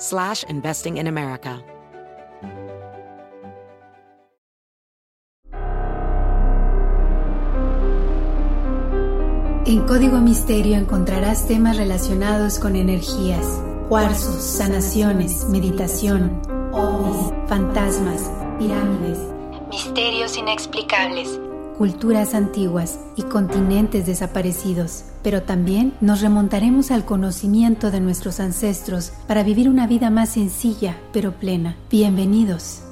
slash investing in America. En Código Misterio encontrarás temas relacionados con energías, cuarzos, sanaciones, meditación, ovnis, fantasmas, pirámides, misterios inexplicables, culturas antiguas y continentes desaparecidos. Pero también nos remontaremos al conocimiento de nuestros ancestros para vivir una vida más sencilla pero plena. Bienvenidos.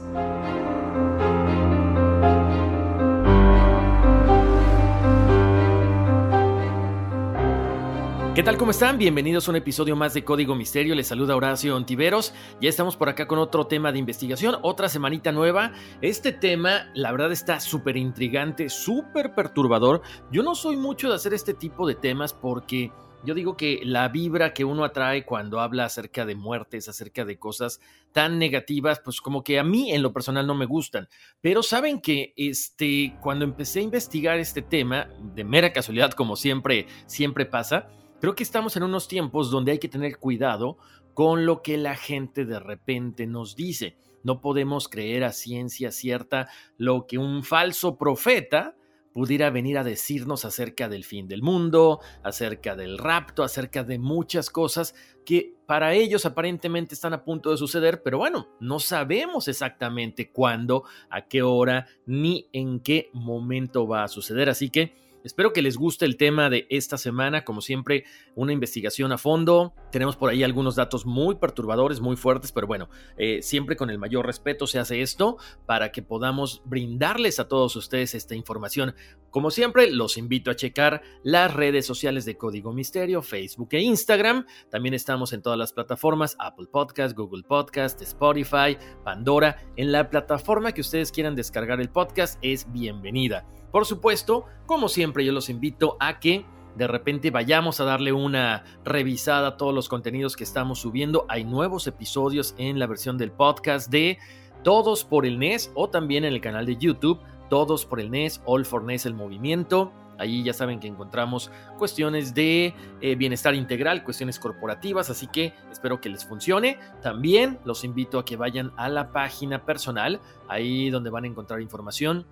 ¿Qué tal? ¿Cómo están? Bienvenidos a un episodio más de Código Misterio. Les saluda Horacio Ontiveros. Ya estamos por acá con otro tema de investigación, otra semanita nueva. Este tema, la verdad, está súper intrigante, súper perturbador. Yo no soy mucho de hacer este tipo de temas porque yo digo que la vibra que uno atrae cuando habla acerca de muertes, acerca de cosas tan negativas, pues como que a mí en lo personal no me gustan. Pero saben que este, cuando empecé a investigar este tema, de mera casualidad, como siempre, siempre pasa, Creo que estamos en unos tiempos donde hay que tener cuidado con lo que la gente de repente nos dice. No podemos creer a ciencia cierta lo que un falso profeta pudiera venir a decirnos acerca del fin del mundo, acerca del rapto, acerca de muchas cosas que para ellos aparentemente están a punto de suceder, pero bueno, no sabemos exactamente cuándo, a qué hora, ni en qué momento va a suceder. Así que Espero que les guste el tema de esta semana, como siempre, una investigación a fondo. Tenemos por ahí algunos datos muy perturbadores, muy fuertes, pero bueno, eh, siempre con el mayor respeto se hace esto para que podamos brindarles a todos ustedes esta información. Como siempre, los invito a checar las redes sociales de Código Misterio, Facebook e Instagram. También estamos en todas las plataformas, Apple Podcast, Google Podcast, Spotify, Pandora. En la plataforma que ustedes quieran descargar el podcast es bienvenida. Por supuesto, como siempre, yo los invito a que de repente vayamos a darle una revisada a todos los contenidos que estamos subiendo. Hay nuevos episodios en la versión del podcast de Todos por el NES o también en el canal de YouTube Todos por el NES, All for NES el movimiento. Allí ya saben que encontramos cuestiones de eh, bienestar integral, cuestiones corporativas, así que espero que les funcione. También los invito a que vayan a la página personal, ahí donde van a encontrar información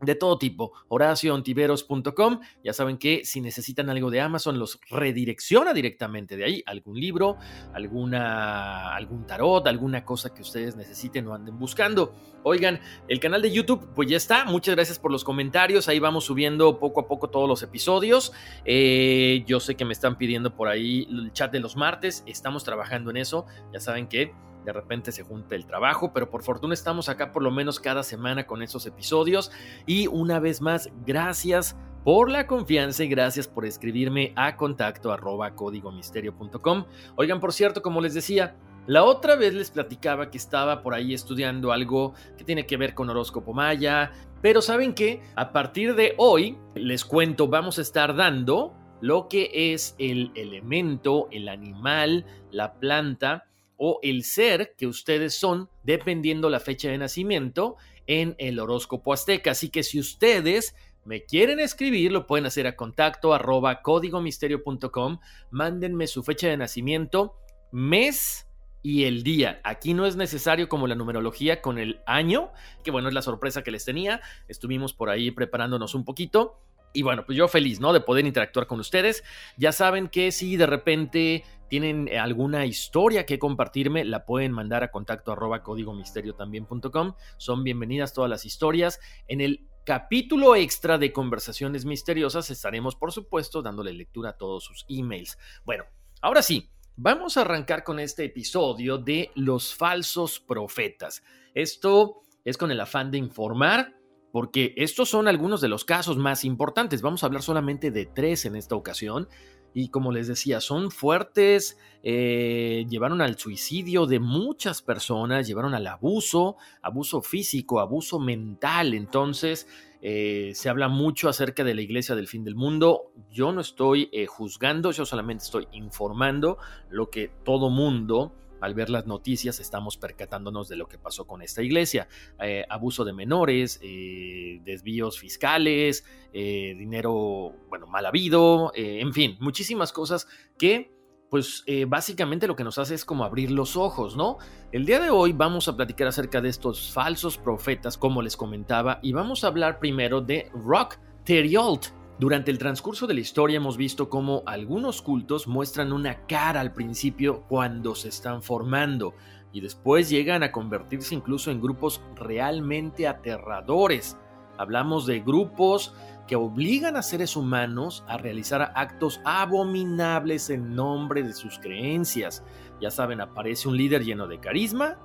de todo tipo. HoracioOntiveros.com. Ya saben que si necesitan algo de Amazon, los redirecciona directamente de ahí. Algún libro, alguna, algún tarot, alguna cosa que ustedes necesiten o anden buscando. Oigan, el canal de YouTube, pues ya está. Muchas gracias por los comentarios. Ahí vamos subiendo poco a poco todos los episodios. Eh, yo sé que me están pidiendo por ahí el chat de los martes. Estamos trabajando en eso. Ya saben que de repente se junta el trabajo, pero por fortuna estamos acá por lo menos cada semana con esos episodios. Y una vez más, gracias por la confianza y gracias por escribirme a contacto arroba códigomisterio.com. Oigan, por cierto, como les decía, la otra vez les platicaba que estaba por ahí estudiando algo que tiene que ver con horóscopo maya, pero saben que a partir de hoy, les cuento, vamos a estar dando lo que es el elemento, el animal, la planta, o el ser que ustedes son dependiendo la fecha de nacimiento en el horóscopo azteca. Así que si ustedes me quieren escribir, lo pueden hacer a contacto arroba códigomisterio.com, mándenme su fecha de nacimiento, mes y el día. Aquí no es necesario como la numerología con el año, que bueno, es la sorpresa que les tenía. Estuvimos por ahí preparándonos un poquito. Y bueno, pues yo feliz, ¿no? De poder interactuar con ustedes. Ya saben que si de repente tienen alguna historia que compartirme, la pueden mandar a contacto arroba código misterio también.com. Son bienvenidas todas las historias. En el capítulo extra de conversaciones misteriosas estaremos, por supuesto, dándole lectura a todos sus emails. Bueno, ahora sí, vamos a arrancar con este episodio de los falsos profetas. Esto es con el afán de informar porque estos son algunos de los casos más importantes. Vamos a hablar solamente de tres en esta ocasión. Y como les decía, son fuertes, eh, llevaron al suicidio de muchas personas, llevaron al abuso, abuso físico, abuso mental. Entonces, eh, se habla mucho acerca de la iglesia del fin del mundo. Yo no estoy eh, juzgando, yo solamente estoy informando lo que todo mundo al ver las noticias estamos percatándonos de lo que pasó con esta iglesia. Eh, abuso de menores, eh, desvíos fiscales, eh, dinero, bueno, mal habido, en fin, muchísimas cosas que pues básicamente lo que nos hace es como abrir los ojos, ¿no? El día de hoy vamos a platicar acerca de estos falsos profetas, como les comentaba, y vamos a hablar primero de Rock Teriolt. Durante el transcurso de la historia hemos visto cómo algunos cultos muestran una cara al principio cuando se están formando y después llegan a convertirse incluso en grupos realmente aterradores. Hablamos de grupos que obligan a seres humanos a realizar actos abominables en nombre de sus creencias. Ya saben, aparece un líder lleno de carisma,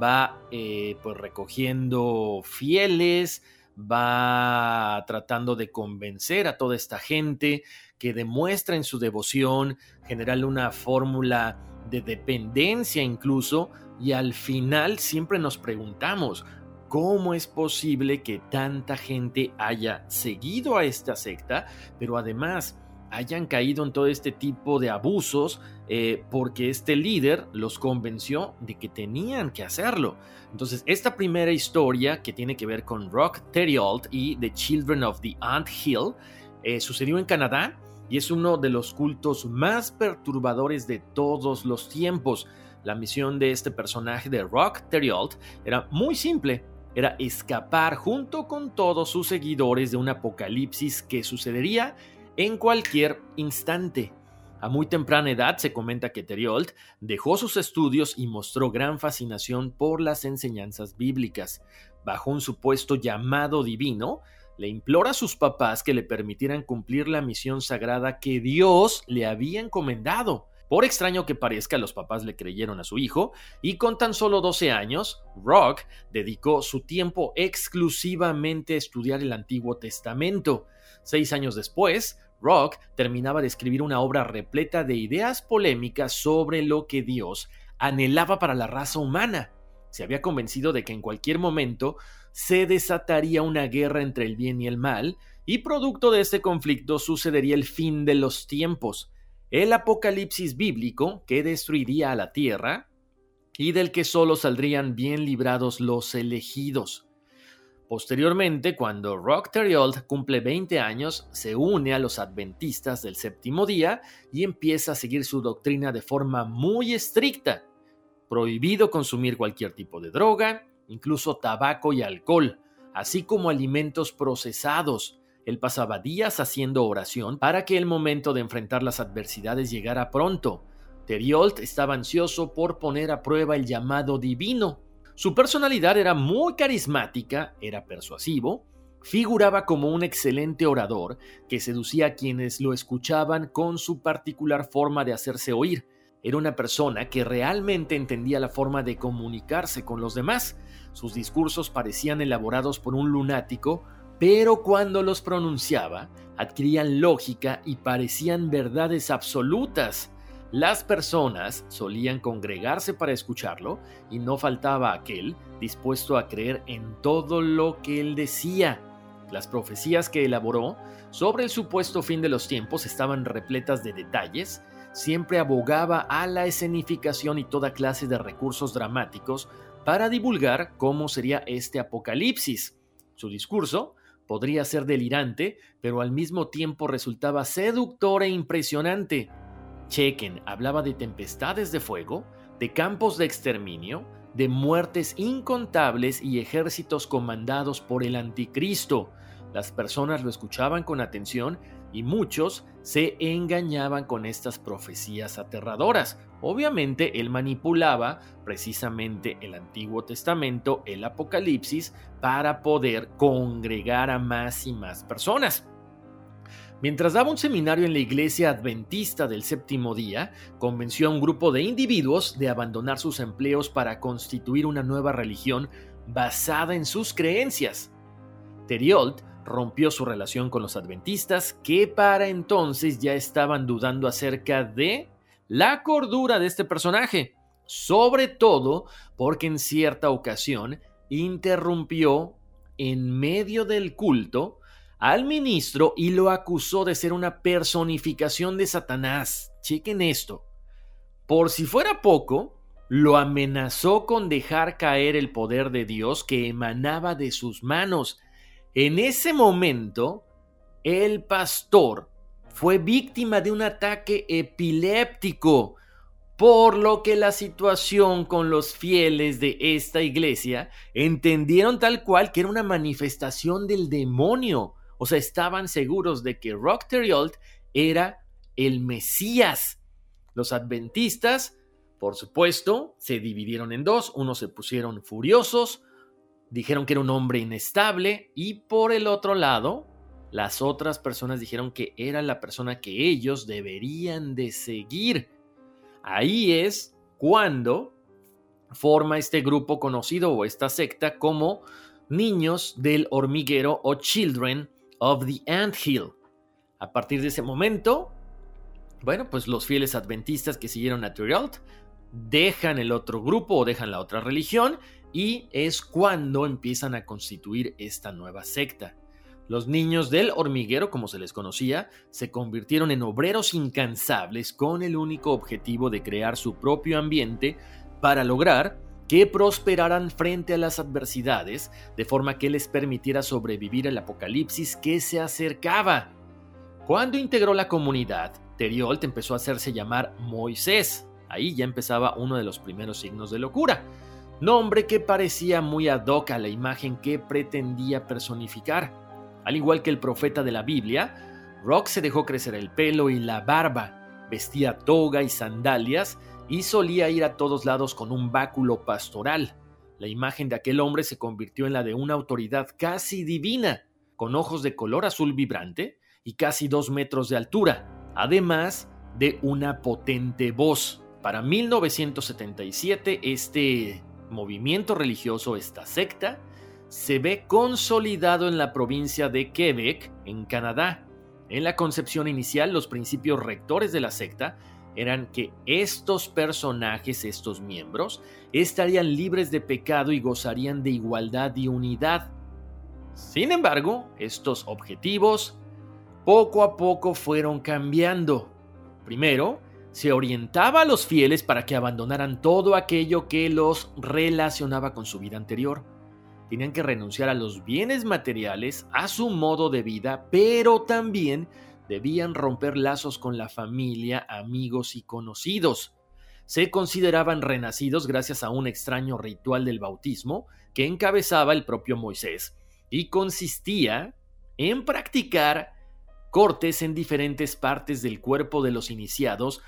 va eh, pues recogiendo fieles, va tratando de convencer a toda esta gente que demuestra en su devoción, generar una fórmula de dependencia incluso, y al final siempre nos preguntamos, ¿cómo es posible que tanta gente haya seguido a esta secta, pero además hayan caído en todo este tipo de abusos eh, porque este líder los convenció de que tenían que hacerlo. Entonces, esta primera historia que tiene que ver con Rock Teriolt y The Children of the Ant Hill eh, sucedió en Canadá y es uno de los cultos más perturbadores de todos los tiempos. La misión de este personaje de Rock Teriolt era muy simple, era escapar junto con todos sus seguidores de un apocalipsis que sucedería en cualquier instante. A muy temprana edad se comenta que Teriolt dejó sus estudios y mostró gran fascinación por las enseñanzas bíblicas. Bajo un supuesto llamado divino, le implora a sus papás que le permitieran cumplir la misión sagrada que Dios le había encomendado. Por extraño que parezca, los papás le creyeron a su hijo y con tan solo 12 años, Rock dedicó su tiempo exclusivamente a estudiar el Antiguo Testamento. Seis años después, Rock terminaba de escribir una obra repleta de ideas polémicas sobre lo que Dios anhelaba para la raza humana. Se había convencido de que en cualquier momento se desataría una guerra entre el bien y el mal, y producto de este conflicto sucedería el fin de los tiempos, el apocalipsis bíblico que destruiría a la tierra y del que solo saldrían bien librados los elegidos. Posteriormente, cuando Rock Teriold cumple 20 años, se une a los adventistas del séptimo día y empieza a seguir su doctrina de forma muy estricta. Prohibido consumir cualquier tipo de droga, incluso tabaco y alcohol, así como alimentos procesados. Él pasaba días haciendo oración para que el momento de enfrentar las adversidades llegara pronto. Teriold estaba ansioso por poner a prueba el llamado divino su personalidad era muy carismática, era persuasivo, figuraba como un excelente orador que seducía a quienes lo escuchaban con su particular forma de hacerse oír. Era una persona que realmente entendía la forma de comunicarse con los demás. Sus discursos parecían elaborados por un lunático, pero cuando los pronunciaba, adquirían lógica y parecían verdades absolutas. Las personas solían congregarse para escucharlo y no faltaba aquel dispuesto a creer en todo lo que él decía. Las profecías que elaboró sobre el supuesto fin de los tiempos estaban repletas de detalles, siempre abogaba a la escenificación y toda clase de recursos dramáticos para divulgar cómo sería este apocalipsis. Su discurso podría ser delirante, pero al mismo tiempo resultaba seductor e impresionante. Chequen hablaba de tempestades de fuego, de campos de exterminio, de muertes incontables y ejércitos comandados por el anticristo. Las personas lo escuchaban con atención y muchos se engañaban con estas profecías aterradoras. Obviamente él manipulaba precisamente el Antiguo Testamento, el Apocalipsis, para poder congregar a más y más personas. Mientras daba un seminario en la iglesia adventista del séptimo día, convenció a un grupo de individuos de abandonar sus empleos para constituir una nueva religión basada en sus creencias. Teriolt rompió su relación con los adventistas que para entonces ya estaban dudando acerca de la cordura de este personaje, sobre todo porque en cierta ocasión interrumpió en medio del culto al ministro y lo acusó de ser una personificación de Satanás. Chequen esto. Por si fuera poco, lo amenazó con dejar caer el poder de Dios que emanaba de sus manos. En ese momento, el pastor fue víctima de un ataque epiléptico, por lo que la situación con los fieles de esta iglesia entendieron tal cual que era una manifestación del demonio. O sea, estaban seguros de que Rock Teriolt era el Mesías. Los adventistas, por supuesto, se dividieron en dos. Unos se pusieron furiosos, dijeron que era un hombre inestable y por el otro lado, las otras personas dijeron que era la persona que ellos deberían de seguir. Ahí es cuando forma este grupo conocido o esta secta como Niños del Hormiguero o Children of the Ant Hill. A partir de ese momento, bueno, pues los fieles adventistas que siguieron a Tyrell dejan el otro grupo o dejan la otra religión y es cuando empiezan a constituir esta nueva secta. Los niños del hormiguero, como se les conocía, se convirtieron en obreros incansables con el único objetivo de crear su propio ambiente para lograr que prosperaran frente a las adversidades, de forma que les permitiera sobrevivir al apocalipsis que se acercaba. Cuando integró la comunidad, Teriolt empezó a hacerse llamar Moisés. Ahí ya empezaba uno de los primeros signos de locura, nombre que parecía muy ad hoc a la imagen que pretendía personificar. Al igual que el profeta de la Biblia, Rock se dejó crecer el pelo y la barba, vestía toga y sandalias y solía ir a todos lados con un báculo pastoral. La imagen de aquel hombre se convirtió en la de una autoridad casi divina, con ojos de color azul vibrante y casi dos metros de altura, además de una potente voz. Para 1977, este movimiento religioso, esta secta, se ve consolidado en la provincia de Quebec, en Canadá. En la concepción inicial, los principios rectores de la secta eran que estos personajes, estos miembros, estarían libres de pecado y gozarían de igualdad y unidad. Sin embargo, estos objetivos poco a poco fueron cambiando. Primero, se orientaba a los fieles para que abandonaran todo aquello que los relacionaba con su vida anterior. Tenían que renunciar a los bienes materiales, a su modo de vida, pero también debían romper lazos con la familia, amigos y conocidos. Se consideraban renacidos gracias a un extraño ritual del bautismo que encabezaba el propio Moisés y consistía en practicar cortes en diferentes partes del cuerpo de los iniciados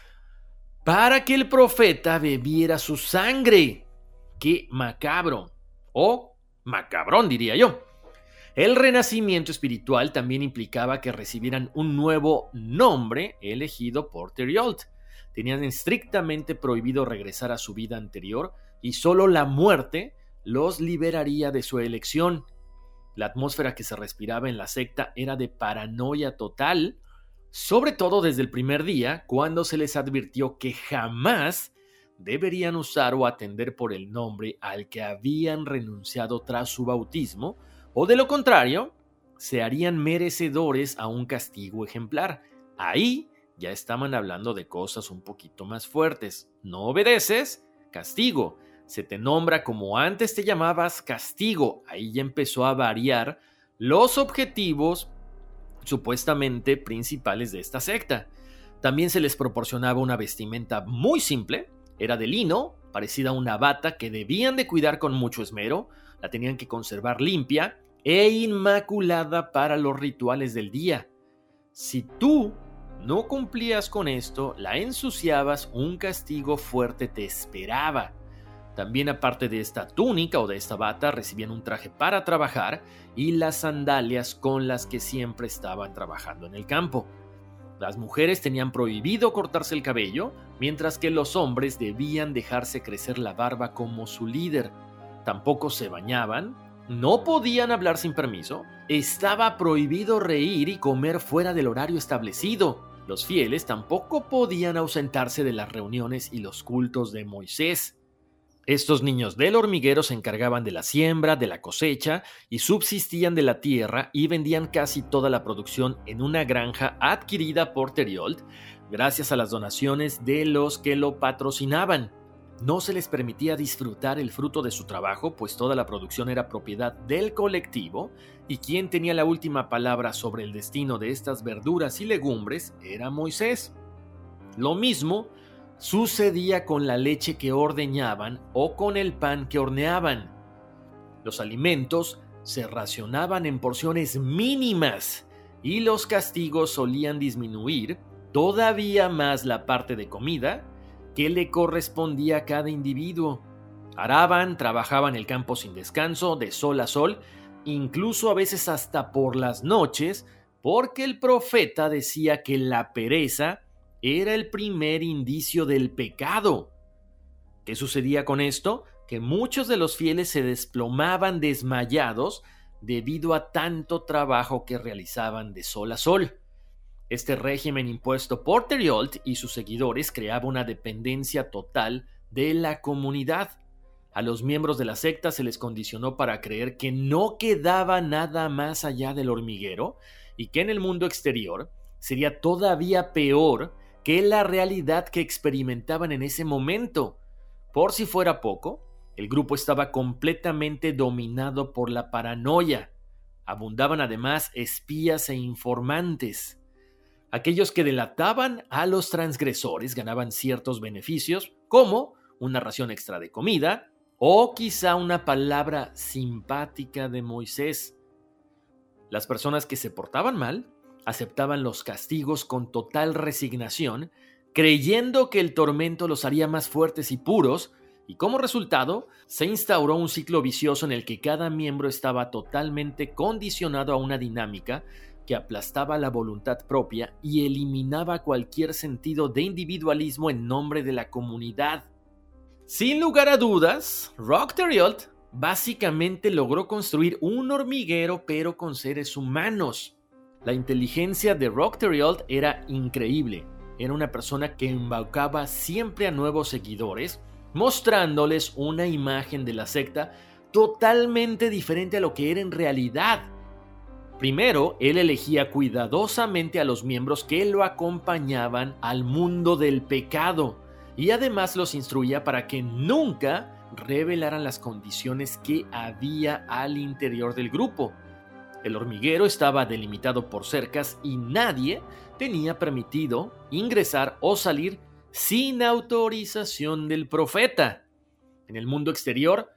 para que el profeta bebiera su sangre. ¡Qué macabro! O macabrón, diría yo. El renacimiento espiritual también implicaba que recibieran un nuevo nombre elegido por Teriolt. Tenían estrictamente prohibido regresar a su vida anterior y solo la muerte los liberaría de su elección. La atmósfera que se respiraba en la secta era de paranoia total, sobre todo desde el primer día, cuando se les advirtió que jamás deberían usar o atender por el nombre al que habían renunciado tras su bautismo, o de lo contrario, se harían merecedores a un castigo ejemplar. Ahí ya estaban hablando de cosas un poquito más fuertes. No obedeces, castigo. Se te nombra como antes te llamabas castigo. Ahí ya empezó a variar los objetivos supuestamente principales de esta secta. También se les proporcionaba una vestimenta muy simple, era de lino, parecida a una bata que debían de cuidar con mucho esmero, la tenían que conservar limpia e inmaculada para los rituales del día. Si tú no cumplías con esto, la ensuciabas, un castigo fuerte te esperaba. También aparte de esta túnica o de esta bata, recibían un traje para trabajar y las sandalias con las que siempre estaban trabajando en el campo. Las mujeres tenían prohibido cortarse el cabello, mientras que los hombres debían dejarse crecer la barba como su líder. Tampoco se bañaban, no podían hablar sin permiso, estaba prohibido reír y comer fuera del horario establecido. Los fieles tampoco podían ausentarse de las reuniones y los cultos de Moisés. Estos niños del hormiguero se encargaban de la siembra, de la cosecha y subsistían de la tierra y vendían casi toda la producción en una granja adquirida por Teriold gracias a las donaciones de los que lo patrocinaban. No se les permitía disfrutar el fruto de su trabajo, pues toda la producción era propiedad del colectivo y quien tenía la última palabra sobre el destino de estas verduras y legumbres era Moisés. Lo mismo sucedía con la leche que ordeñaban o con el pan que horneaban. Los alimentos se racionaban en porciones mínimas y los castigos solían disminuir todavía más la parte de comida que le correspondía a cada individuo. Araban, trabajaban el campo sin descanso, de sol a sol, incluso a veces hasta por las noches, porque el profeta decía que la pereza era el primer indicio del pecado. ¿Qué sucedía con esto? Que muchos de los fieles se desplomaban desmayados debido a tanto trabajo que realizaban de sol a sol. Este régimen impuesto por Teriolt y sus seguidores creaba una dependencia total de la comunidad. A los miembros de la secta se les condicionó para creer que no quedaba nada más allá del hormiguero y que en el mundo exterior sería todavía peor que la realidad que experimentaban en ese momento. Por si fuera poco, el grupo estaba completamente dominado por la paranoia. Abundaban además espías e informantes. Aquellos que delataban a los transgresores ganaban ciertos beneficios, como una ración extra de comida o quizá una palabra simpática de Moisés. Las personas que se portaban mal aceptaban los castigos con total resignación, creyendo que el tormento los haría más fuertes y puros, y como resultado se instauró un ciclo vicioso en el que cada miembro estaba totalmente condicionado a una dinámica que aplastaba la voluntad propia y eliminaba cualquier sentido de individualismo en nombre de la comunidad. Sin lugar a dudas, Rock básicamente logró construir un hormiguero pero con seres humanos. La inteligencia de Rock era increíble. Era una persona que embaucaba siempre a nuevos seguidores, mostrándoles una imagen de la secta totalmente diferente a lo que era en realidad. Primero, él elegía cuidadosamente a los miembros que lo acompañaban al mundo del pecado y además los instruía para que nunca revelaran las condiciones que había al interior del grupo. El hormiguero estaba delimitado por cercas y nadie tenía permitido ingresar o salir sin autorización del profeta. En el mundo exterior,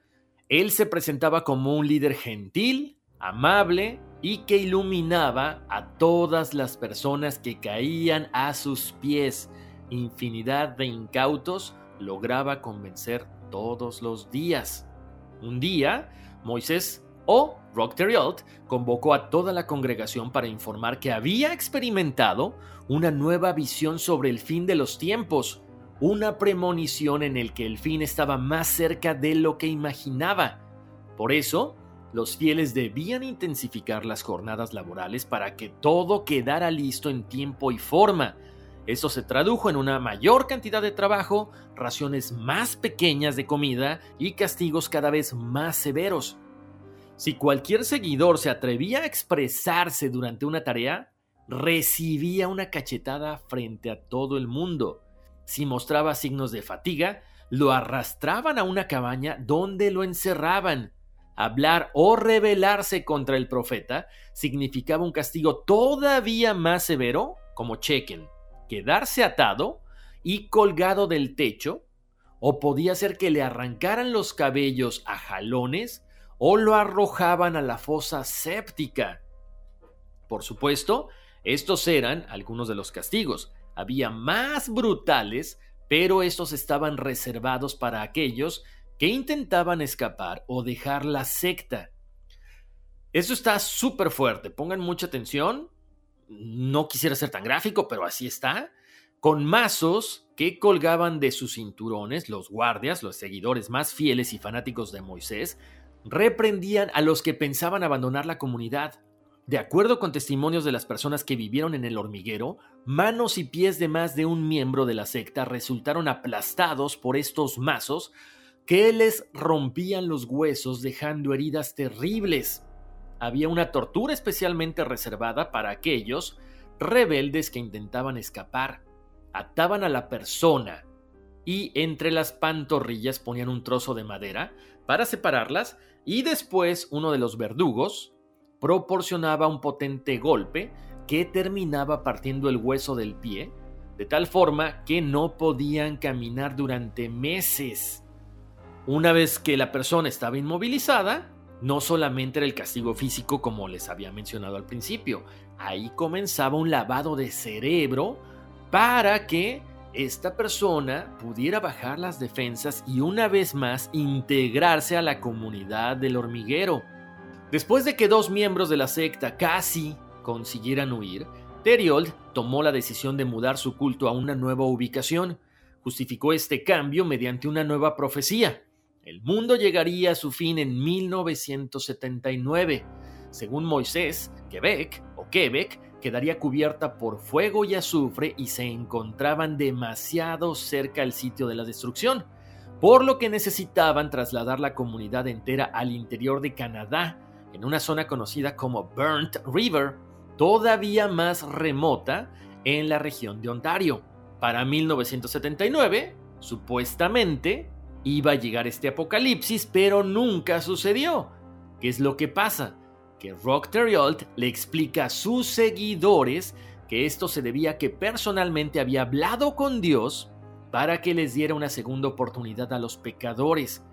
él se presentaba como un líder gentil, amable y que iluminaba a todas las personas que caían a sus pies. Infinidad de incautos lograba convencer todos los días. Un día, Moisés o Rock convocó a toda la congregación para informar que había experimentado una nueva visión sobre el fin de los tiempos, una premonición en el que el fin estaba más cerca de lo que imaginaba. Por eso, los fieles debían intensificar las jornadas laborales para que todo quedara listo en tiempo y forma. Eso se tradujo en una mayor cantidad de trabajo, raciones más pequeñas de comida y castigos cada vez más severos. Si cualquier seguidor se atrevía a expresarse durante una tarea, recibía una cachetada frente a todo el mundo. Si mostraba signos de fatiga, lo arrastraban a una cabaña donde lo encerraban. Hablar o rebelarse contra el profeta significaba un castigo todavía más severo, como chequen, quedarse atado y colgado del techo, o podía ser que le arrancaran los cabellos a jalones o lo arrojaban a la fosa séptica. Por supuesto, Estos eran algunos de los castigos. Había más brutales, pero estos estaban reservados para aquellos que intentaban escapar o dejar la secta. Esto está súper fuerte, pongan mucha atención. No quisiera ser tan gráfico, pero así está. Con mazos que colgaban de sus cinturones, los guardias, los seguidores más fieles y fanáticos de Moisés, reprendían a los que pensaban abandonar la comunidad. De acuerdo con testimonios de las personas que vivieron en el hormiguero, manos y pies de más de un miembro de la secta resultaron aplastados por estos mazos que les rompían los huesos dejando heridas terribles. Había una tortura especialmente reservada para aquellos rebeldes que intentaban escapar. Ataban a la persona y entre las pantorrillas ponían un trozo de madera para separarlas y después uno de los verdugos, proporcionaba un potente golpe que terminaba partiendo el hueso del pie, de tal forma que no podían caminar durante meses. Una vez que la persona estaba inmovilizada, no solamente era el castigo físico como les había mencionado al principio, ahí comenzaba un lavado de cerebro para que esta persona pudiera bajar las defensas y una vez más integrarse a la comunidad del hormiguero. Después de que dos miembros de la secta casi consiguieran huir, Teriold tomó la decisión de mudar su culto a una nueva ubicación. Justificó este cambio mediante una nueva profecía. El mundo llegaría a su fin en 1979. Según Moisés, Quebec o Quebec quedaría cubierta por fuego y azufre y se encontraban demasiado cerca al sitio de la destrucción, por lo que necesitaban trasladar la comunidad entera al interior de Canadá en una zona conocida como Burnt River, todavía más remota en la región de Ontario. Para 1979, supuestamente, iba a llegar este apocalipsis, pero nunca sucedió. ¿Qué es lo que pasa? Que Rock Terriolt le explica a sus seguidores que esto se debía a que personalmente había hablado con Dios para que les diera una segunda oportunidad a los pecadores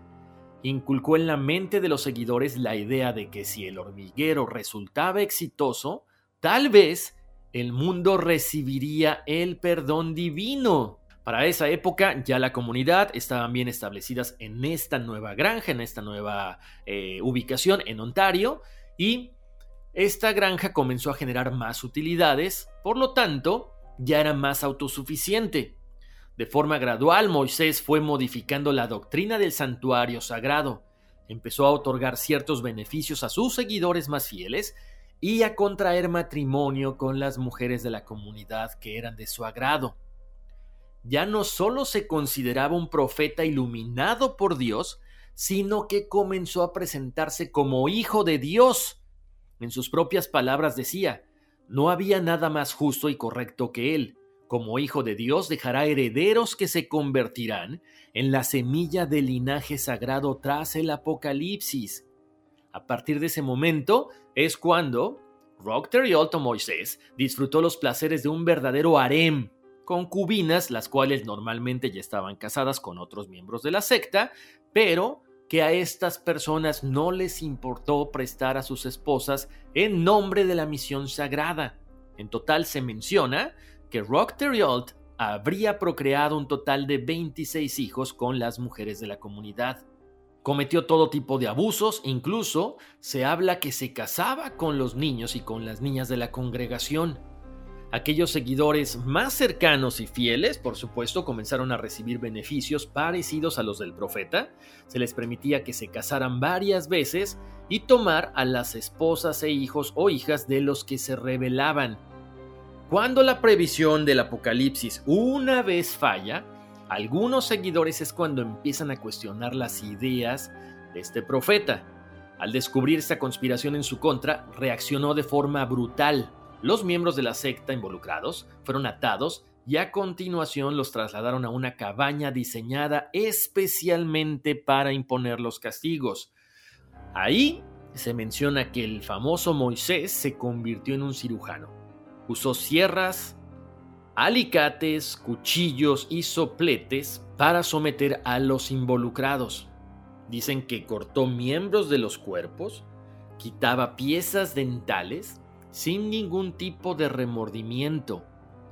inculcó en la mente de los seguidores la idea de que si el hormiguero resultaba exitoso, tal vez el mundo recibiría el perdón divino. Para esa época ya la comunidad estaban bien establecidas en esta nueva granja, en esta nueva eh, ubicación en Ontario y esta granja comenzó a generar más utilidades, por lo tanto ya era más autosuficiente. De forma gradual, Moisés fue modificando la doctrina del santuario sagrado. Empezó a otorgar ciertos beneficios a sus seguidores más fieles y a contraer matrimonio con las mujeres de la comunidad que eran de su agrado. Ya no solo se consideraba un profeta iluminado por Dios, sino que comenzó a presentarse como hijo de Dios. En sus propias palabras decía, no había nada más justo y correcto que él como hijo de Dios dejará herederos que se convertirán en la semilla del linaje sagrado tras el Apocalipsis. A partir de ese momento es cuando Rock Alto Moisés disfrutó los placeres de un verdadero harem, concubinas las cuales normalmente ya estaban casadas con otros miembros de la secta, pero que a estas personas no les importó prestar a sus esposas en nombre de la misión sagrada. En total se menciona que Rock Terriolt habría procreado un total de 26 hijos con las mujeres de la comunidad. Cometió todo tipo de abusos, incluso se habla que se casaba con los niños y con las niñas de la congregación. Aquellos seguidores más cercanos y fieles, por supuesto, comenzaron a recibir beneficios parecidos a los del profeta. Se les permitía que se casaran varias veces y tomar a las esposas e hijos o hijas de los que se rebelaban cuando la previsión del apocalipsis una vez falla, algunos seguidores es cuando empiezan a cuestionar las ideas de este profeta. Al descubrir esta conspiración en su contra, reaccionó de forma brutal. Los miembros de la secta involucrados fueron atados y a continuación los trasladaron a una cabaña diseñada especialmente para imponer los castigos. Ahí se menciona que el famoso Moisés se convirtió en un cirujano Usó sierras, alicates, cuchillos y sopletes para someter a los involucrados. Dicen que cortó miembros de los cuerpos, quitaba piezas dentales, sin ningún tipo de remordimiento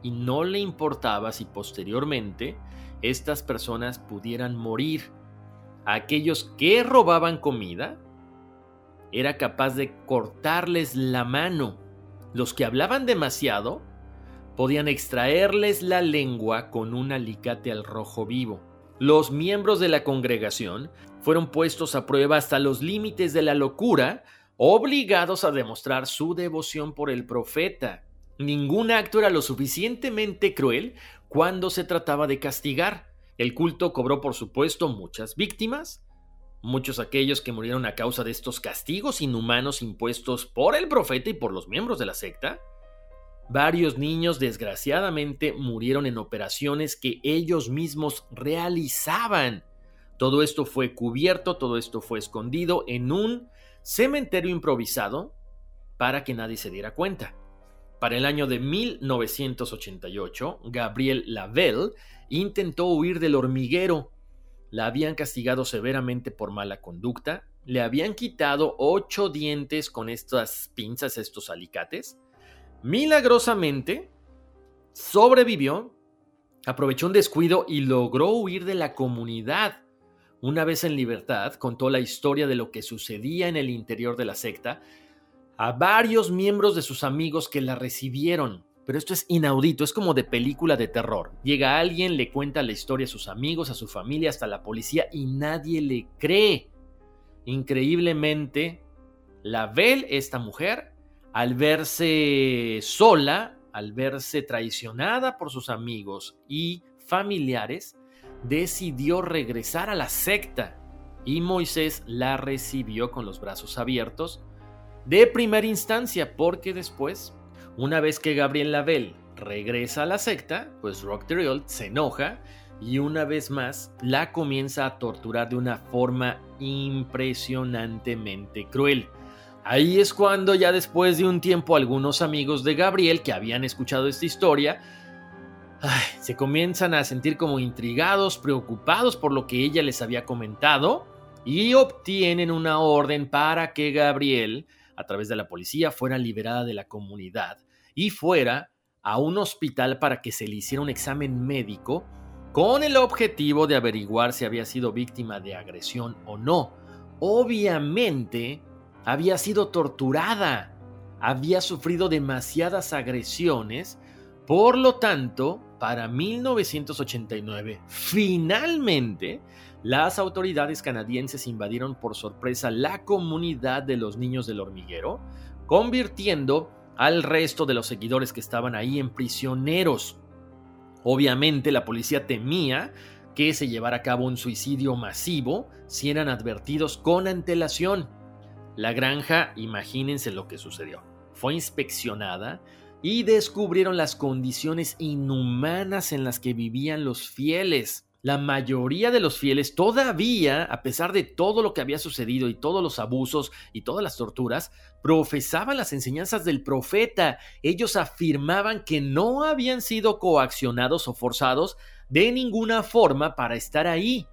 y no le importaba si posteriormente estas personas pudieran morir. A aquellos que robaban comida, era capaz de cortarles la mano. Los que hablaban demasiado, podían extraerles la lengua con un alicate al rojo vivo. Los miembros de la congregación fueron puestos a prueba hasta los límites de la locura, obligados a demostrar su devoción por el profeta. Ningún acto era lo suficientemente cruel cuando se trataba de castigar. El culto cobró, por supuesto, muchas víctimas, muchos aquellos que murieron a causa de estos castigos inhumanos impuestos por el profeta y por los miembros de la secta. Varios niños desgraciadamente murieron en operaciones que ellos mismos realizaban. Todo esto fue cubierto, todo esto fue escondido en un cementerio improvisado para que nadie se diera cuenta. Para el año de 1988, Gabriel Lavelle intentó huir del hormiguero. La habían castigado severamente por mala conducta, le habían quitado ocho dientes con estas pinzas, estos alicates, Milagrosamente, sobrevivió, aprovechó un descuido y logró huir de la comunidad. Una vez en libertad, contó la historia de lo que sucedía en el interior de la secta a varios miembros de sus amigos que la recibieron. Pero esto es inaudito, es como de película de terror. Llega alguien, le cuenta la historia a sus amigos, a su familia, hasta la policía y nadie le cree. Increíblemente, la Bel, esta mujer, al verse sola, al verse traicionada por sus amigos y familiares, decidió regresar a la secta y Moisés la recibió con los brazos abiertos de primera instancia porque después, una vez que Gabriel Lavelle regresa a la secta, pues Rock se enoja y una vez más la comienza a torturar de una forma impresionantemente cruel. Ahí es cuando ya después de un tiempo algunos amigos de Gabriel que habían escuchado esta historia se comienzan a sentir como intrigados, preocupados por lo que ella les había comentado y obtienen una orden para que Gabriel, a través de la policía, fuera liberada de la comunidad y fuera a un hospital para que se le hiciera un examen médico con el objetivo de averiguar si había sido víctima de agresión o no. Obviamente, había sido torturada, había sufrido demasiadas agresiones, por lo tanto, para 1989, finalmente, las autoridades canadienses invadieron por sorpresa la comunidad de los niños del hormiguero, convirtiendo al resto de los seguidores que estaban ahí en prisioneros. Obviamente la policía temía que se llevara a cabo un suicidio masivo si eran advertidos con antelación. La granja, imagínense lo que sucedió. Fue inspeccionada y descubrieron las condiciones inhumanas en las que vivían los fieles. La mayoría de los fieles todavía, a pesar de todo lo que había sucedido y todos los abusos y todas las torturas, profesaban las enseñanzas del profeta. Ellos afirmaban que no habían sido coaccionados o forzados de ninguna forma para estar ahí.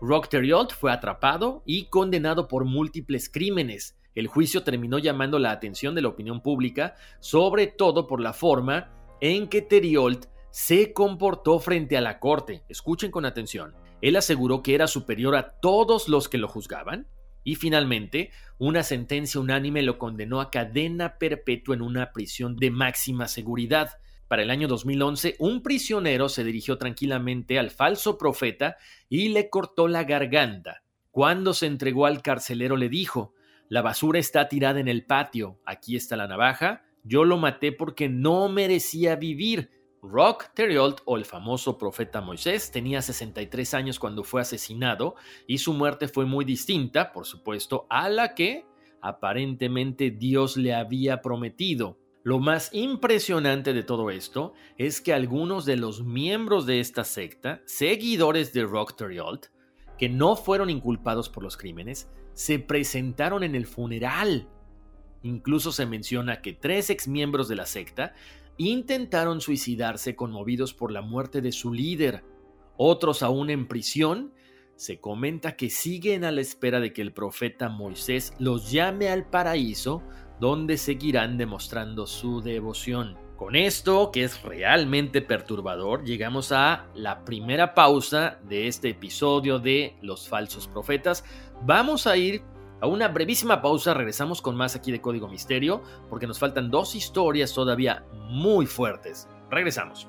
Rock Theriault fue atrapado y condenado por múltiples crímenes. El juicio terminó llamando la atención de la opinión pública, sobre todo por la forma en que Theriault se comportó frente a la corte. Escuchen con atención. Él aseguró que era superior a todos los que lo juzgaban y finalmente una sentencia unánime lo condenó a cadena perpetua en una prisión de máxima seguridad. Para el año 2011, un prisionero se dirigió tranquilamente al falso profeta y le cortó la garganta. Cuando se entregó al carcelero le dijo, la basura está tirada en el patio, aquí está la navaja, yo lo maté porque no merecía vivir. Rock Theriault, o el famoso profeta Moisés, tenía 63 años cuando fue asesinado y su muerte fue muy distinta, por supuesto, a la que aparentemente Dios le había prometido. Lo más impresionante de todo esto es que algunos de los miembros de esta secta, seguidores de Rock Theriault, que no fueron inculpados por los crímenes, se presentaron en el funeral. Incluso se menciona que tres exmiembros de la secta intentaron suicidarse conmovidos por la muerte de su líder. Otros aún en prisión, se comenta que siguen a la espera de que el profeta Moisés los llame al paraíso donde seguirán demostrando su devoción. Con esto, que es realmente perturbador, llegamos a la primera pausa de este episodio de Los falsos profetas. Vamos a ir a una brevísima pausa, regresamos con más aquí de Código Misterio, porque nos faltan dos historias todavía muy fuertes. Regresamos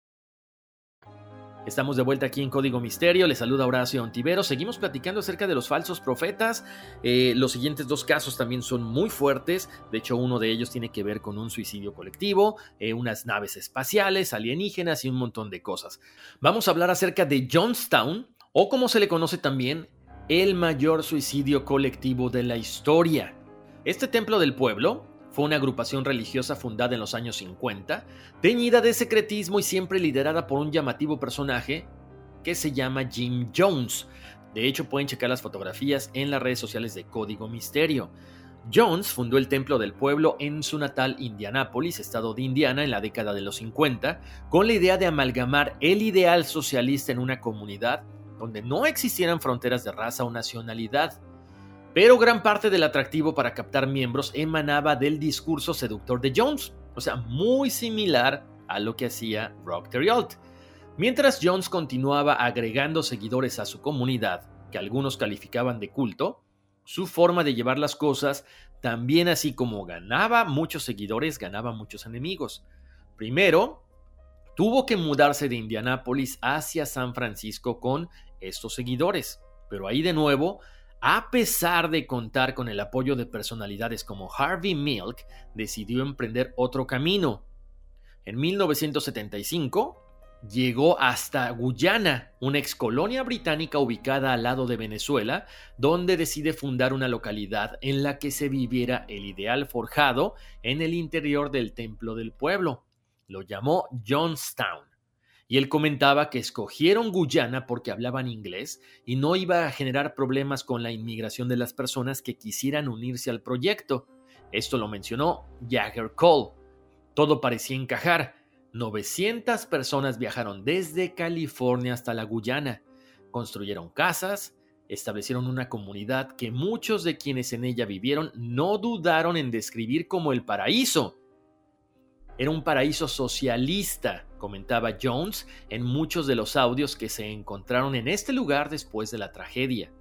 Estamos de vuelta aquí en Código Misterio, les saluda Horacio Ontivero, seguimos platicando acerca de los falsos profetas, eh, los siguientes dos casos también son muy fuertes, de hecho uno de ellos tiene que ver con un suicidio colectivo, eh, unas naves espaciales, alienígenas y un montón de cosas. Vamos a hablar acerca de Johnstown, o como se le conoce también, el mayor suicidio colectivo de la historia. Este templo del pueblo, fue una agrupación religiosa fundada en los años 50, teñida de secretismo y siempre liderada por un llamativo personaje que se llama Jim Jones. De hecho, pueden checar las fotografías en las redes sociales de Código Misterio. Jones fundó el Templo del Pueblo en su natal Indianápolis, estado de Indiana, en la década de los 50, con la idea de amalgamar el ideal socialista en una comunidad donde no existieran fronteras de raza o nacionalidad. Pero gran parte del atractivo para captar miembros emanaba del discurso seductor de Jones, o sea, muy similar a lo que hacía Rock Terriot. Mientras Jones continuaba agregando seguidores a su comunidad, que algunos calificaban de culto, su forma de llevar las cosas también así como ganaba muchos seguidores, ganaba muchos enemigos. Primero, tuvo que mudarse de Indianápolis hacia San Francisco con estos seguidores, pero ahí de nuevo a pesar de contar con el apoyo de personalidades como Harvey Milk, decidió emprender otro camino. En 1975 llegó hasta Guyana, una excolonia británica ubicada al lado de Venezuela, donde decide fundar una localidad en la que se viviera el ideal forjado en el interior del templo del pueblo. Lo llamó Johnstown y él comentaba que escogieron Guyana porque hablaban inglés y no iba a generar problemas con la inmigración de las personas que quisieran unirse al proyecto. Esto lo mencionó Jagger Cole. Todo parecía encajar. 900 personas viajaron desde California hasta la Guyana. Construyeron casas, establecieron una comunidad que muchos de quienes en ella vivieron no dudaron en describir como el paraíso. Era un paraíso socialista, comentaba Jones en muchos de los audios que se encontraron en este lugar después de la tragedia.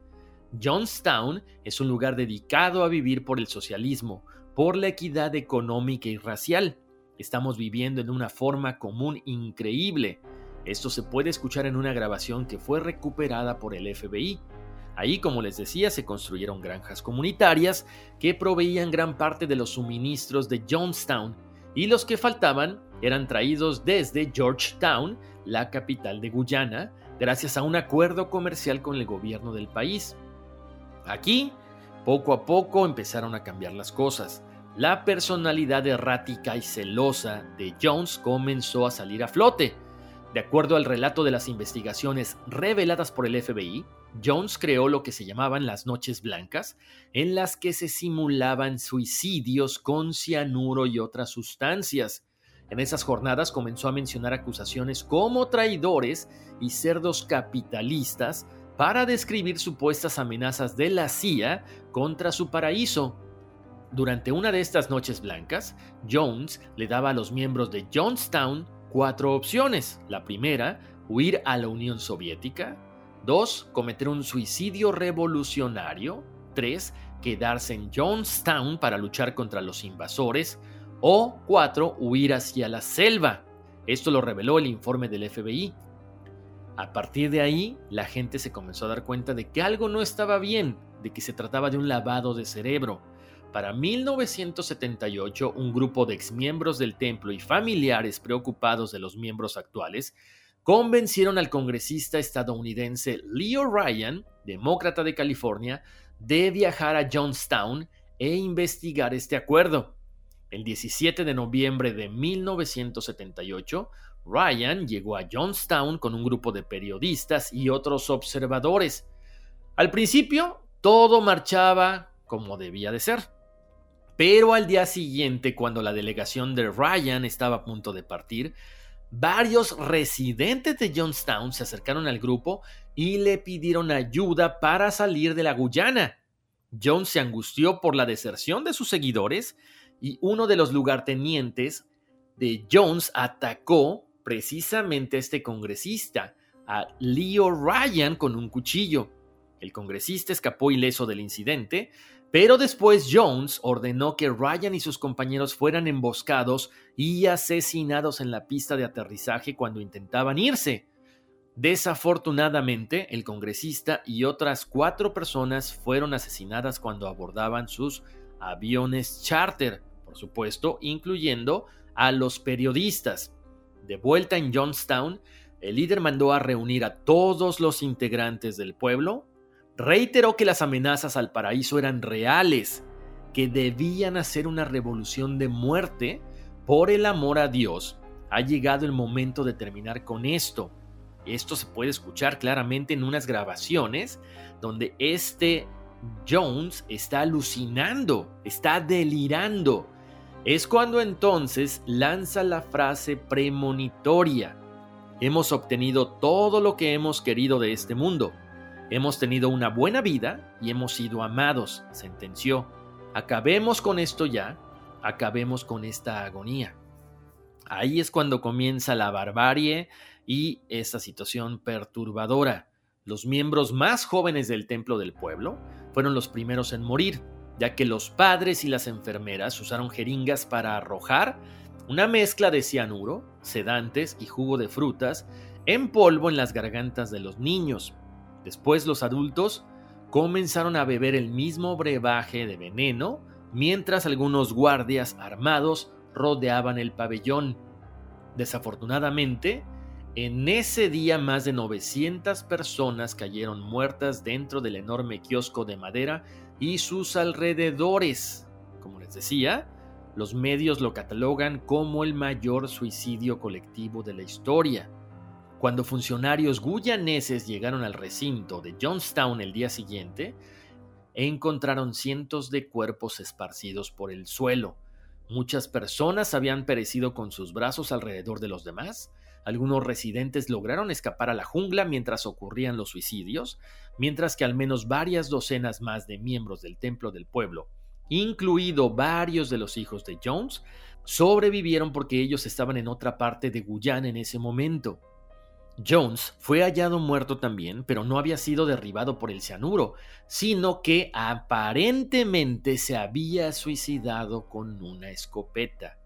Johnstown es un lugar dedicado a vivir por el socialismo, por la equidad económica y racial. Estamos viviendo en una forma común increíble. Esto se puede escuchar en una grabación que fue recuperada por el FBI. Ahí, como les decía, se construyeron granjas comunitarias que proveían gran parte de los suministros de Johnstown y los que faltaban eran traídos desde Georgetown, la capital de Guyana, gracias a un acuerdo comercial con el gobierno del país. Aquí, poco a poco empezaron a cambiar las cosas. La personalidad errática y celosa de Jones comenzó a salir a flote. De acuerdo al relato de las investigaciones reveladas por el FBI, Jones creó lo que se llamaban las noches blancas, en las que se simulaban suicidios con cianuro y otras sustancias. En esas jornadas comenzó a mencionar acusaciones como traidores y cerdos capitalistas para describir supuestas amenazas de la CIA contra su paraíso. Durante una de estas noches blancas, Jones le daba a los miembros de Jonestown cuatro opciones. La primera, huir a la Unión Soviética. 2. Cometer un suicidio revolucionario. 3. Quedarse en Jonestown para luchar contra los invasores. O 4. Huir hacia la selva. Esto lo reveló el informe del FBI. A partir de ahí, la gente se comenzó a dar cuenta de que algo no estaba bien, de que se trataba de un lavado de cerebro. Para 1978, un grupo de exmiembros del templo y familiares preocupados de los miembros actuales convencieron al congresista estadounidense Leo Ryan, demócrata de California, de viajar a Johnstown e investigar este acuerdo. El 17 de noviembre de 1978, Ryan llegó a Johnstown con un grupo de periodistas y otros observadores. Al principio, todo marchaba como debía de ser. Pero al día siguiente, cuando la delegación de Ryan estaba a punto de partir, varios residentes de Johnstown se acercaron al grupo y le pidieron ayuda para salir de la Guyana. John se angustió por la deserción de sus seguidores y uno de los lugartenientes de Jones atacó precisamente a este congresista, a Leo Ryan, con un cuchillo. El congresista escapó ileso del incidente, pero después Jones ordenó que Ryan y sus compañeros fueran emboscados y asesinados en la pista de aterrizaje cuando intentaban irse. Desafortunadamente, el congresista y otras cuatro personas fueron asesinadas cuando abordaban sus aviones charter, por supuesto, incluyendo a los periodistas. De vuelta en Johnstown, el líder mandó a reunir a todos los integrantes del pueblo reiteró que las amenazas al paraíso eran reales, que debían hacer una revolución de muerte por el amor a Dios. Ha llegado el momento de terminar con esto. Esto se puede escuchar claramente en unas grabaciones donde este Jones está alucinando, está delirando. Es cuando entonces lanza la frase premonitoria. Hemos obtenido todo lo que hemos querido de este mundo. Hemos tenido una buena vida y hemos sido amados, sentenció. Acabemos con esto ya, acabemos con esta agonía. Ahí es cuando comienza la barbarie y esa situación perturbadora. Los miembros más jóvenes del templo del pueblo fueron los primeros en morir, ya que los padres y las enfermeras usaron jeringas para arrojar una mezcla de cianuro, sedantes y jugo de frutas en polvo en las gargantas de los niños, Después los adultos comenzaron a beber el mismo brebaje de veneno mientras algunos guardias armados rodeaban el pabellón. Desafortunadamente, en ese día más de 900 personas cayeron muertas dentro del enorme kiosco de madera y sus alrededores. Como les decía, los medios lo catalogan como el mayor suicidio colectivo de la historia. Cuando funcionarios guyaneses llegaron al recinto de Johnstown el día siguiente, encontraron cientos de cuerpos esparcidos por el suelo. Muchas personas habían perecido con sus brazos alrededor de los demás. Algunos residentes lograron escapar a la jungla mientras ocurrían los suicidios, mientras que al menos varias docenas más de miembros del templo del pueblo, incluido varios de los hijos de Jones, sobrevivieron porque ellos estaban en otra parte de Guyana en ese momento. Jones fue hallado muerto también, pero no había sido derribado por el cianuro, sino que aparentemente se había suicidado con una escopeta.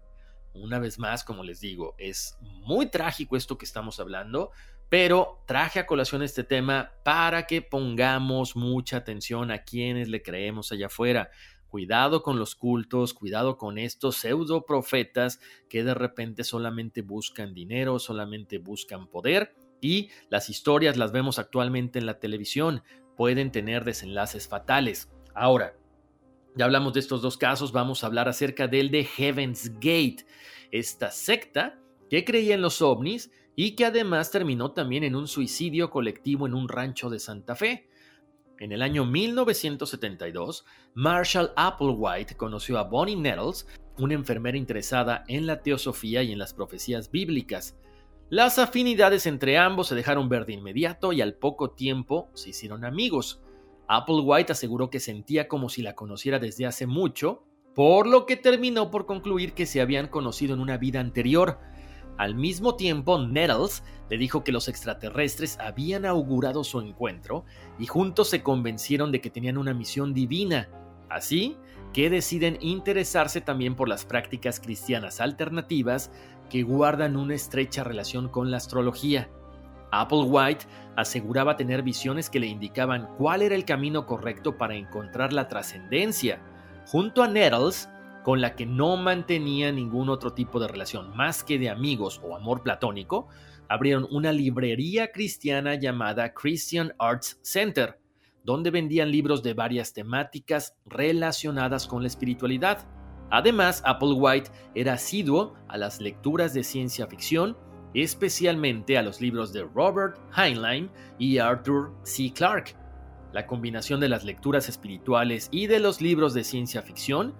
Una vez más, como les digo, es muy trágico esto que estamos hablando, pero traje a colación este tema para que pongamos mucha atención a quienes le creemos allá afuera. Cuidado con los cultos, cuidado con estos pseudo profetas que de repente solamente buscan dinero, solamente buscan poder y las historias las vemos actualmente en la televisión, pueden tener desenlaces fatales. Ahora, ya hablamos de estos dos casos, vamos a hablar acerca del de Heaven's Gate, esta secta que creía en los ovnis y que además terminó también en un suicidio colectivo en un rancho de Santa Fe. En el año 1972, Marshall Applewhite conoció a Bonnie Nettles, una enfermera interesada en la teosofía y en las profecías bíblicas. Las afinidades entre ambos se dejaron ver de inmediato y al poco tiempo se hicieron amigos. Applewhite aseguró que sentía como si la conociera desde hace mucho, por lo que terminó por concluir que se habían conocido en una vida anterior. Al mismo tiempo, Nettles le dijo que los extraterrestres habían augurado su encuentro y juntos se convencieron de que tenían una misión divina. Así que deciden interesarse también por las prácticas cristianas alternativas que guardan una estrecha relación con la astrología. Applewhite aseguraba tener visiones que le indicaban cuál era el camino correcto para encontrar la trascendencia, junto a Nettles, con la que no mantenía ningún otro tipo de relación más que de amigos o amor platónico, abrieron una librería cristiana llamada Christian Arts Center, donde vendían libros de varias temáticas relacionadas con la espiritualidad. Además, Applewhite era asiduo a las lecturas de ciencia ficción, especialmente a los libros de Robert Heinlein y Arthur C. Clarke. La combinación de las lecturas espirituales y de los libros de ciencia ficción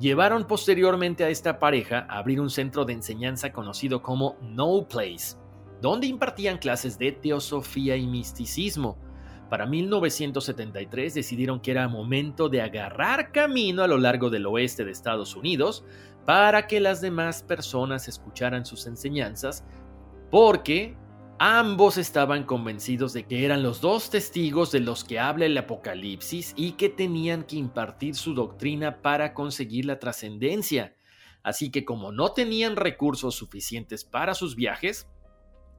llevaron posteriormente a esta pareja a abrir un centro de enseñanza conocido como No Place, donde impartían clases de teosofía y misticismo. Para 1973 decidieron que era momento de agarrar camino a lo largo del oeste de Estados Unidos para que las demás personas escucharan sus enseñanzas, porque ambos estaban convencidos de que eran los dos testigos de los que habla el Apocalipsis y que tenían que impartir su doctrina para conseguir la trascendencia. Así que como no tenían recursos suficientes para sus viajes,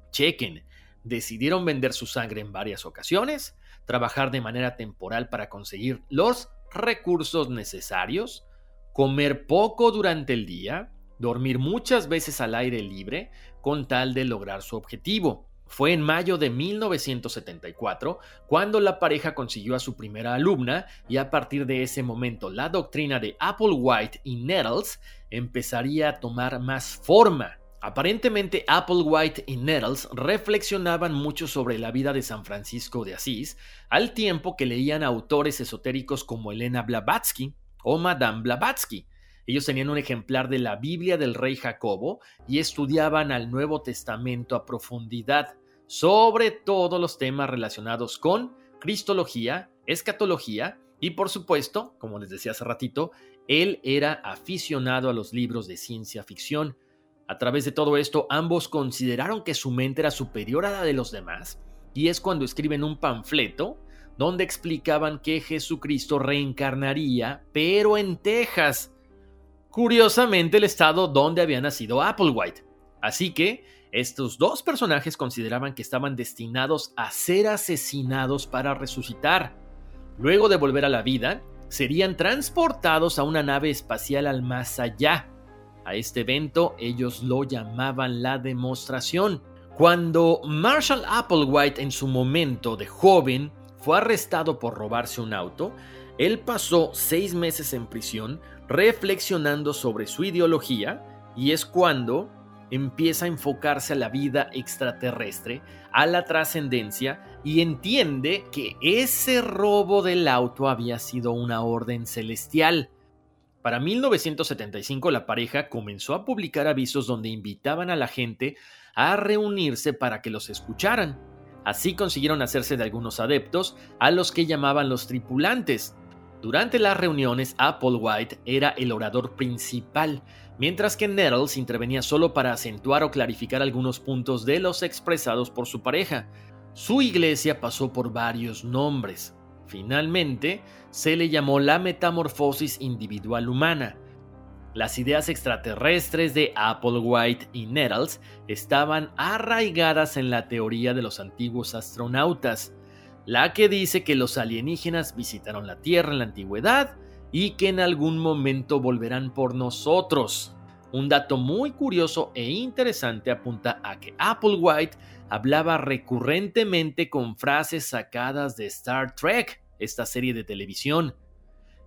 chequen, decidieron vender su sangre en varias ocasiones, trabajar de manera temporal para conseguir los recursos necesarios, comer poco durante el día, dormir muchas veces al aire libre con tal de lograr su objetivo. Fue en mayo de 1974 cuando la pareja consiguió a su primera alumna y a partir de ese momento la doctrina de Applewhite y Nettles empezaría a tomar más forma. Aparentemente Applewhite y Nettles reflexionaban mucho sobre la vida de San Francisco de Asís, al tiempo que leían autores esotéricos como Elena Blavatsky o Madame Blavatsky. Ellos tenían un ejemplar de la Biblia del rey Jacobo y estudiaban al Nuevo Testamento a profundidad, sobre todos los temas relacionados con cristología, escatología y por supuesto, como les decía hace ratito, él era aficionado a los libros de ciencia ficción, a través de todo esto, ambos consideraron que su mente era superior a la de los demás, y es cuando escriben un panfleto donde explicaban que Jesucristo reencarnaría, pero en Texas, curiosamente el estado donde había nacido Applewhite. Así que estos dos personajes consideraban que estaban destinados a ser asesinados para resucitar. Luego de volver a la vida, serían transportados a una nave espacial al más allá, a este evento ellos lo llamaban la demostración. Cuando Marshall Applewhite en su momento de joven fue arrestado por robarse un auto, él pasó seis meses en prisión reflexionando sobre su ideología y es cuando empieza a enfocarse a la vida extraterrestre, a la trascendencia y entiende que ese robo del auto había sido una orden celestial. Para 1975 la pareja comenzó a publicar avisos donde invitaban a la gente a reunirse para que los escucharan. Así consiguieron hacerse de algunos adeptos a los que llamaban los tripulantes. Durante las reuniones, Applewhite era el orador principal, mientras que Nettles intervenía solo para acentuar o clarificar algunos puntos de los expresados por su pareja. Su iglesia pasó por varios nombres. Finalmente, se le llamó la metamorfosis individual humana. Las ideas extraterrestres de Applewhite y Nettles estaban arraigadas en la teoría de los antiguos astronautas, la que dice que los alienígenas visitaron la Tierra en la antigüedad y que en algún momento volverán por nosotros. Un dato muy curioso e interesante apunta a que Applewhite hablaba recurrentemente con frases sacadas de Star Trek, esta serie de televisión.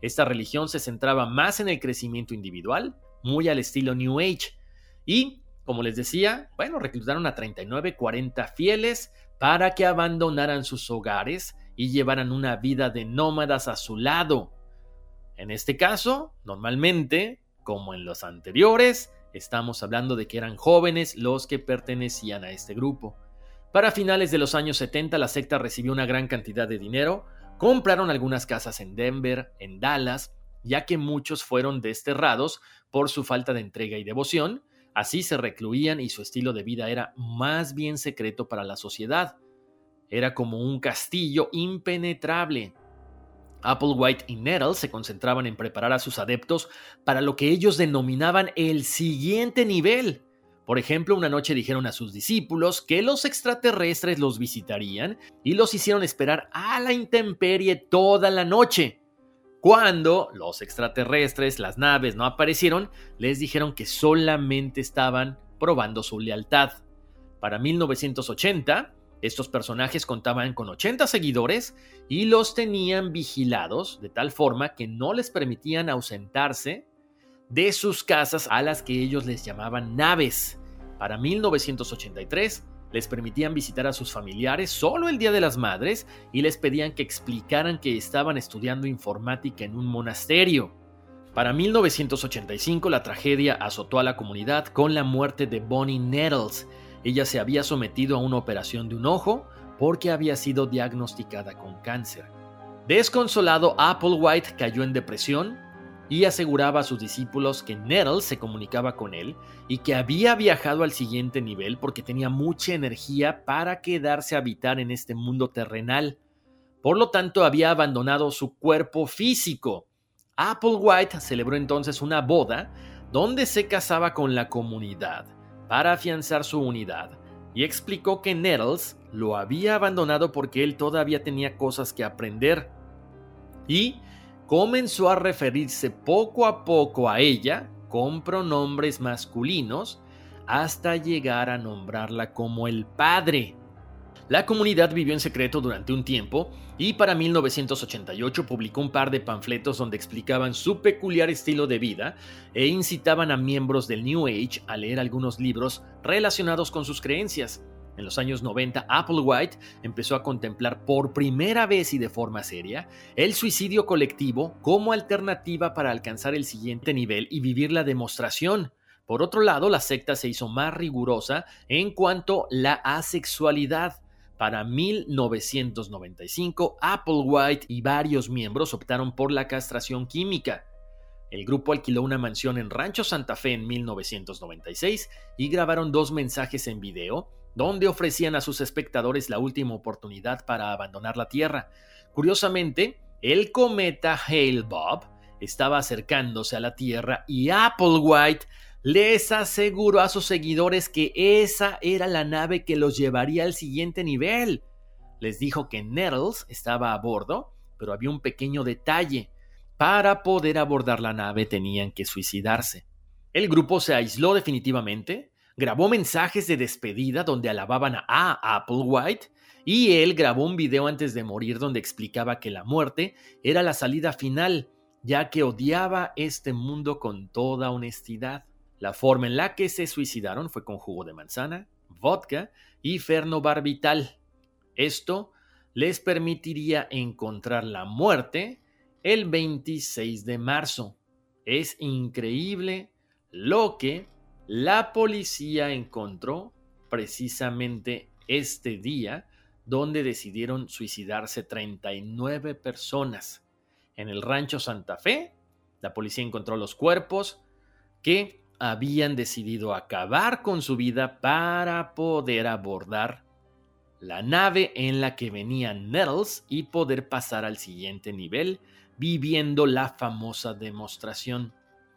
Esta religión se centraba más en el crecimiento individual, muy al estilo New Age. Y, como les decía, bueno, reclutaron a 39, 40 fieles para que abandonaran sus hogares y llevaran una vida de nómadas a su lado. En este caso, normalmente, como en los anteriores, estamos hablando de que eran jóvenes los que pertenecían a este grupo. Para finales de los años 70 la secta recibió una gran cantidad de dinero, Compraron algunas casas en Denver, en Dallas, ya que muchos fueron desterrados por su falta de entrega y devoción, así se recluían y su estilo de vida era más bien secreto para la sociedad. Era como un castillo impenetrable. Applewhite y Nettle se concentraban en preparar a sus adeptos para lo que ellos denominaban el siguiente nivel, por ejemplo, una noche dijeron a sus discípulos que los extraterrestres los visitarían y los hicieron esperar a la intemperie toda la noche. Cuando los extraterrestres, las naves, no aparecieron, les dijeron que solamente estaban probando su lealtad. Para 1980, Estos personajes contaban con 80 seguidores y los tenían vigilados de tal forma que no les permitían ausentarse de sus casas a las que ellos les llamaban naves. Para 1983 les permitían visitar a sus familiares solo el Día de las Madres y les pedían que explicaran que estaban estudiando informática en un monasterio. Para 1985 la tragedia azotó a la comunidad con la muerte de Bonnie Nettles, ella se había sometido a una operación de un ojo porque había sido diagnosticada con cáncer. Desconsolado, Applewhite cayó en depresión y aseguraba a sus discípulos que Nettles se comunicaba con él y que había viajado al siguiente nivel porque tenía mucha energía para quedarse a habitar en este mundo terrenal. Por lo tanto, había abandonado su cuerpo físico. Applewhite celebró entonces una boda donde se casaba con la comunidad para afianzar su unidad y explicó que Nettles lo había abandonado porque él todavía tenía cosas que aprender y comenzó a referirse poco a poco a ella con pronombres masculinos hasta llegar a nombrarla como el padre. La comunidad vivió en secreto durante un tiempo y para 1988 publicó un par de panfletos donde explicaban su peculiar estilo de vida e incitaban a miembros del New Age a leer algunos libros relacionados con sus creencias. En los años 90, Applewhite empezó a contemplar por primera vez y de forma seria el suicidio colectivo como alternativa para alcanzar el siguiente nivel y vivir la demostración. Por otro lado, la secta se hizo más rigurosa en cuanto a la asexualidad. Para 1995, Applewhite y varios miembros optaron por la castración química. El grupo alquiló una mansión en Rancho Santa Fe en 1996 y grabaron dos mensajes en video donde ofrecían a sus espectadores la última oportunidad para abandonar la Tierra. Curiosamente, el cometa Hale-Bopp estaba acercándose a la Tierra y Applewhite les aseguró a sus seguidores que esa era la nave que los llevaría al siguiente nivel. Les dijo que Nettles estaba a bordo, pero había un pequeño detalle. Para poder abordar la nave tenían que suicidarse. El grupo se aisló definitivamente, grabó mensajes de despedida donde alababan a Applewhite y él grabó un video antes de morir donde explicaba que la muerte era la salida final, ya que odiaba este mundo con toda honestidad. La forma en la que se suicidaron fue con jugo de manzana, vodka y fernobarbital. Esto les permitiría encontrar la muerte el 26 de marzo. Es increíble lo que la policía encontró precisamente este día donde decidieron suicidarse 39 personas. En el rancho Santa Fe, la policía encontró los cuerpos que habían decidido acabar con su vida para poder abordar la nave en la que venían Nettles y poder pasar al siguiente nivel, viviendo la famosa demostración.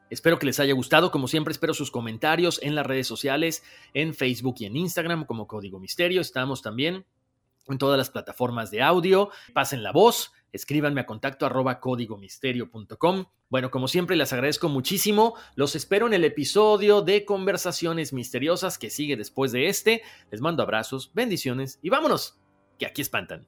Espero que les haya gustado, como siempre espero sus comentarios en las redes sociales, en Facebook y en Instagram como Código Misterio, estamos también en todas las plataformas de audio, pasen la voz, escríbanme a contacto arroba códigomisterio.com. Bueno, como siempre les agradezco muchísimo, los espero en el episodio de Conversaciones Misteriosas que sigue después de este. Les mando abrazos, bendiciones y vámonos, que aquí espantan.